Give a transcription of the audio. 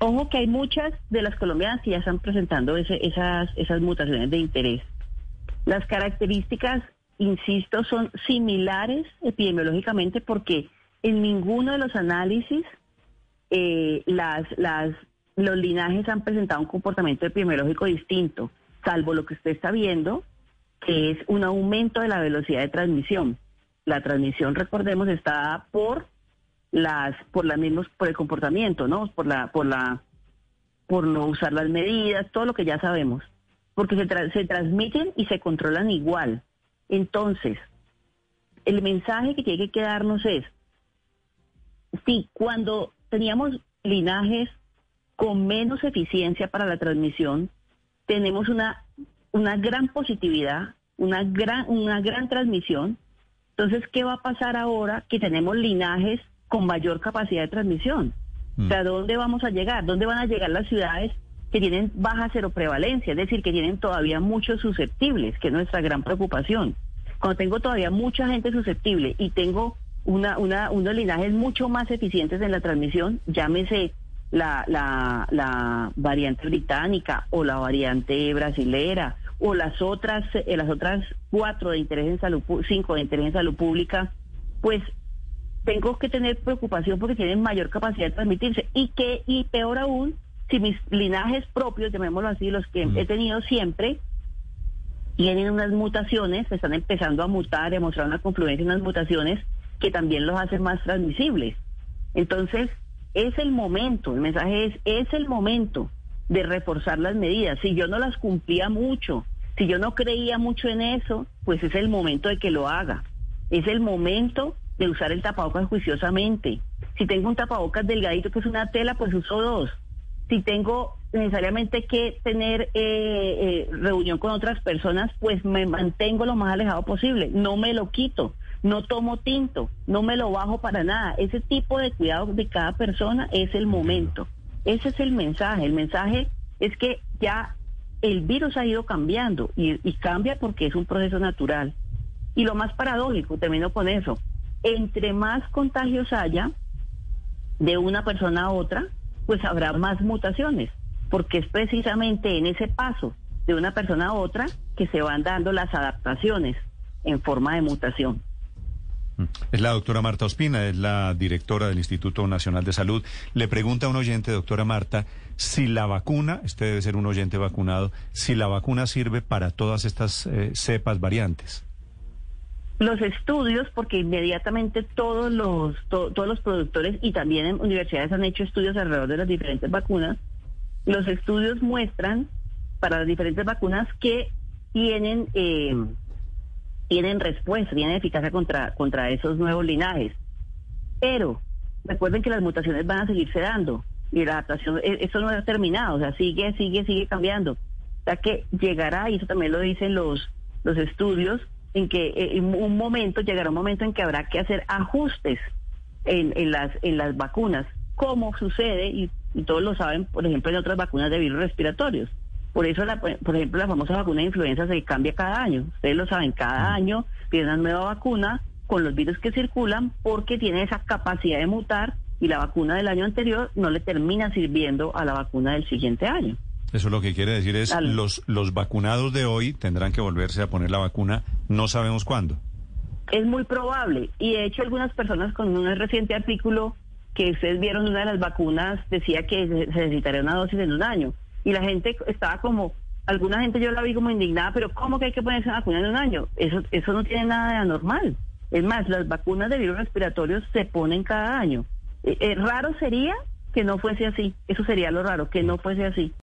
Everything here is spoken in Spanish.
Ojo que hay muchas de las colombianas que ya están presentando ese- esas, mutaciones de interés. Las características, insisto, son similares epidemiológicamente porque en ninguno de los análisis eh, los linajes han presentado un comportamiento epidemiológico distinto, salvo lo que usted está viendo, que es un aumento de la velocidad de transmisión. La transmisión, recordemos, está por las, por las mismos, por el comportamiento, ¿no? Por la, por la, por no usar las medidas, todo lo que ya sabemos, porque se, tra- se transmiten y se controlan igual. Entonces, el mensaje que tiene que quedarnos es, sí, cuando teníamos linajes con menos eficiencia para la transmisión, tenemos una, una gran positividad, una gran, una gran transmisión. Entonces, ¿qué va a pasar ahora que tenemos linajes con mayor capacidad de transmisión? O sea, ¿dónde vamos a llegar? ¿Dónde van a llegar las ciudades que tienen baja seroprevalencia? Es decir, que tienen todavía muchos susceptibles, que es nuestra gran preocupación. Cuando tengo todavía mucha gente susceptible y tengo una, una, unos linajes mucho más eficientes en la transmisión, llámese la, la, la variante británica o la variante brasilera o las otras, eh, las otras cuatro de interés en salud, cinco de interés en salud pública, pues tengo que tener preocupación porque tienen mayor capacidad de transmitirse. Y que y peor aún si mis linajes propios llamémoslo así los que he tenido siempre tienen unas mutaciones están empezando a mutar a mostrar una confluencia en unas mutaciones que también los hacen más transmisibles. Entonces es el momento el mensaje es es el momento de reforzar las medidas. Si yo no las cumplía mucho si yo no creía mucho en eso pues es el momento de que lo haga. Es el momento de usar el tapabocas juiciosamente. Si tengo un tapabocas delgadito que es una tela, pues uso dos. Si tengo necesariamente que tener eh, eh, reunión con otras personas, pues me mantengo lo más alejado posible. No me lo quito, no tomo tinto, no me lo bajo para nada. Ese tipo de cuidado de cada persona es el momento. Ese es el mensaje. El mensaje es que ya el virus ha ido cambiando y, y cambia porque es un proceso natural. Y lo más paradójico, termino con eso, entre más contagios haya de una persona a otra, pues habrá más mutaciones, porque es precisamente en ese paso de una persona a otra que se van dando las adaptaciones en forma de mutación. Es la doctora Marta Ospina, es la directora del Instituto Nacional de Salud. Le pregunta a un oyente, doctora Marta, si la vacuna, este debe ser un oyente vacunado, si la vacuna sirve para todas estas eh, cepas variantes. Los estudios, porque inmediatamente todos los, to- todos los productores y también en universidades han hecho estudios alrededor de las diferentes vacunas, los estudios muestran para las diferentes vacunas que tienen, eh, tienen respuesta, tienen eficacia contra, contra esos nuevos linajes. Pero recuerden que las mutaciones van a seguirse dando y la adaptación, e- eso no ha terminado, o sea, sigue, sigue, sigue cambiando. O sea que llegará, y eso también lo dicen los, los estudios, en que eh, en un momento, llegará un momento en que habrá que hacer ajustes en, en las, en las vacunas, como sucede, y, y todos lo saben, por ejemplo, en otras vacunas de virus respiratorios. Por eso, la, por ejemplo, la famosa vacuna de influenza se cambia cada año. Ustedes lo saben, cada año viene una nueva vacuna con los virus que circulan porque tiene esa capacidad de mutar y la vacuna del año anterior no le termina sirviendo a la vacuna del siguiente año. Eso lo que quiere decir es Dale. los los vacunados de hoy tendrán que volverse a poner la vacuna, no sabemos cuándo. Es muy probable. Y de hecho algunas personas con un reciente artículo que ustedes vieron, una de las vacunas decía que se necesitaría una dosis en un año. Y la gente estaba como, alguna gente yo la vi como indignada, pero ¿cómo que hay que ponerse una vacuna en un año? Eso, eso no tiene nada de anormal. Es más, las vacunas de virus respiratorios se ponen cada año. Eh, eh, raro sería que no fuese así. Eso sería lo raro, que no fuese así.